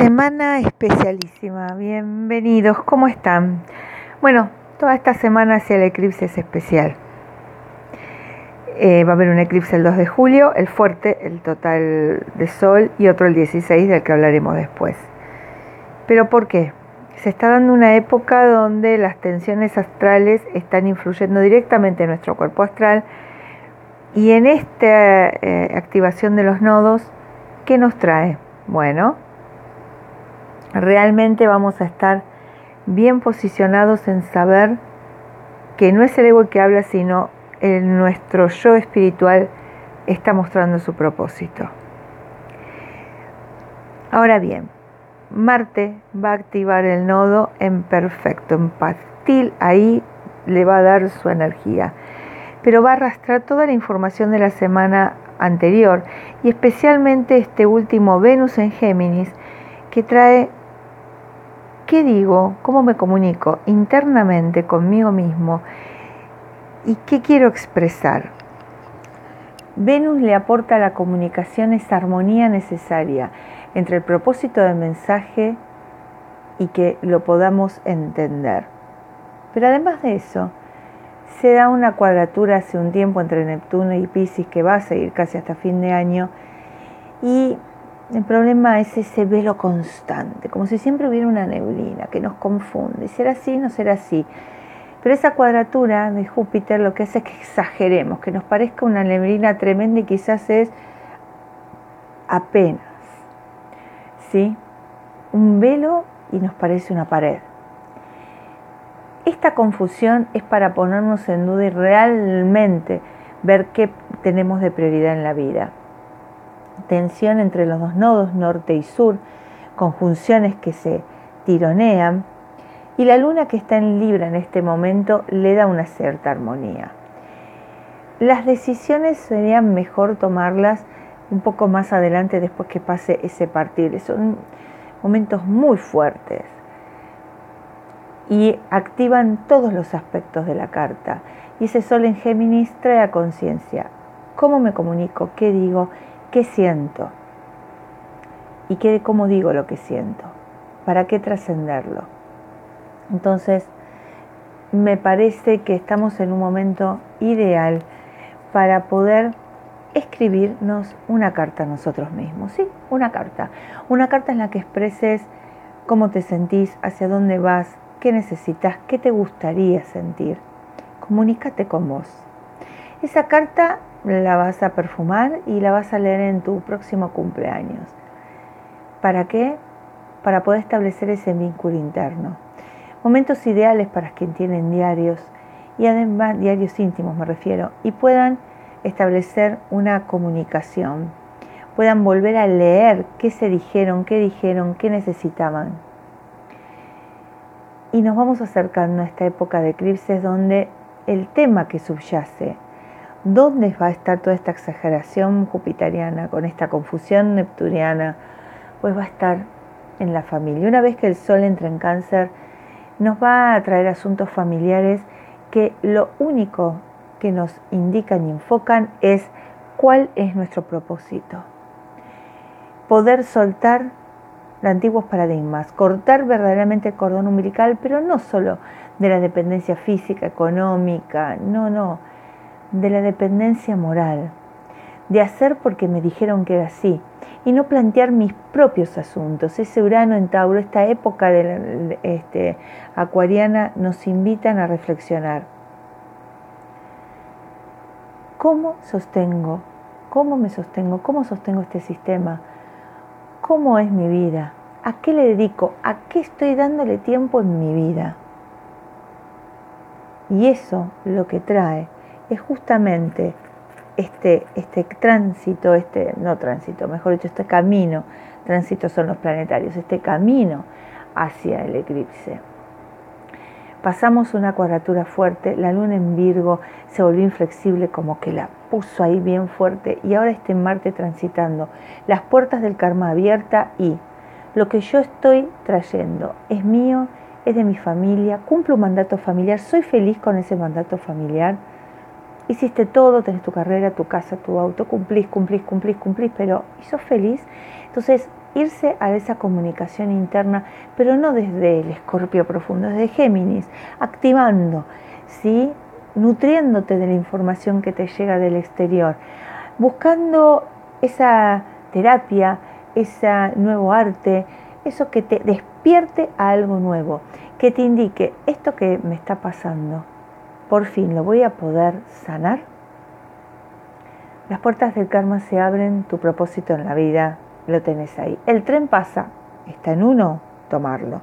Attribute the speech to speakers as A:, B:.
A: Semana especialísima, bienvenidos, ¿cómo están? Bueno, toda esta semana hacia el eclipse es especial. Eh, va a haber un eclipse el 2 de julio, el fuerte, el total de sol, y otro el 16, del que hablaremos después. ¿Pero por qué? Se está dando una época donde las tensiones astrales están influyendo directamente en nuestro cuerpo astral y en esta eh, activación de los nodos, ¿qué nos trae? Bueno, realmente vamos a estar bien posicionados en saber que no es el ego el que habla, sino el, nuestro yo espiritual está mostrando su propósito. Ahora bien, Marte va a activar el nodo en perfecto, en pastil, ahí le va a dar su energía, pero va a arrastrar toda la información de la semana anterior y especialmente este último Venus en Géminis que trae ¿Qué digo? ¿Cómo me comunico internamente conmigo mismo? ¿Y qué quiero expresar? Venus le aporta a la comunicación esa armonía necesaria entre el propósito del mensaje y que lo podamos entender. Pero además de eso, se da una cuadratura hace un tiempo entre Neptuno y Pisces que va a seguir casi hasta fin de año y el problema es ese velo constante, como si siempre hubiera una neblina que nos confunde. ¿Será así? No será así. Pero esa cuadratura de Júpiter lo que hace es que exageremos, que nos parezca una neblina tremenda y quizás es apenas. ¿Sí? Un velo y nos parece una pared. Esta confusión es para ponernos en duda y realmente ver qué tenemos de prioridad en la vida tensión entre los dos nodos norte y sur, conjunciones que se tironean, y la luna que está en Libra en este momento le da una cierta armonía. Las decisiones serían mejor tomarlas un poco más adelante después que pase ese partir. Son momentos muy fuertes y activan todos los aspectos de la carta. Y ese sol en Géminis trae a conciencia cómo me comunico, qué digo qué siento y qué, cómo digo lo que siento, para qué trascenderlo. Entonces, me parece que estamos en un momento ideal para poder escribirnos una carta a nosotros mismos, ¿sí? Una carta. Una carta en la que expreses cómo te sentís, hacia dónde vas, qué necesitas, qué te gustaría sentir. Comunícate con vos. Esa carta la vas a perfumar y la vas a leer en tu próximo cumpleaños. ¿Para qué? Para poder establecer ese vínculo interno. Momentos ideales para quien tienen diarios y además diarios íntimos me refiero y puedan establecer una comunicación, puedan volver a leer qué se dijeron, qué dijeron, qué necesitaban. Y nos vamos acercando a esta época de eclipses donde el tema que subyace ¿Dónde va a estar toda esta exageración jupiteriana con esta confusión neptuniana? Pues va a estar en la familia. Una vez que el Sol entra en cáncer, nos va a traer asuntos familiares que lo único que nos indican y enfocan es cuál es nuestro propósito. Poder soltar antiguos paradigmas, cortar verdaderamente el cordón umbilical, pero no solo de la dependencia física, económica, no, no de la dependencia moral, de hacer porque me dijeron que era así y no plantear mis propios asuntos. Ese Urano en Tauro, esta época de este, acuariana nos invitan a reflexionar. ¿Cómo sostengo? ¿Cómo me sostengo? ¿Cómo sostengo este sistema? ¿Cómo es mi vida? ¿A qué le dedico? ¿A qué estoy dándole tiempo en mi vida? Y eso lo que trae es justamente este, este tránsito, este, no tránsito, mejor dicho, este camino, tránsito son los planetarios, este camino hacia el eclipse. Pasamos una cuadratura fuerte, la luna en Virgo se volvió inflexible como que la puso ahí bien fuerte y ahora este Marte transitando, las puertas del karma abierta y lo que yo estoy trayendo es mío, es de mi familia, cumplo un mandato familiar, soy feliz con ese mandato familiar hiciste todo, tenés tu carrera, tu casa, tu auto, cumplís, cumplís, cumplís, cumplís, pero ¿y sos feliz? Entonces, irse a esa comunicación interna, pero no desde el escorpio profundo, desde Géminis, activando, ¿sí? nutriéndote de la información que te llega del exterior, buscando esa terapia, ese nuevo arte, eso que te despierte a algo nuevo, que te indique esto que me está pasando, por fin lo voy a poder sanar. Las puertas del karma se abren, tu propósito en la vida lo tenés ahí. El tren pasa, está en uno, tomarlo.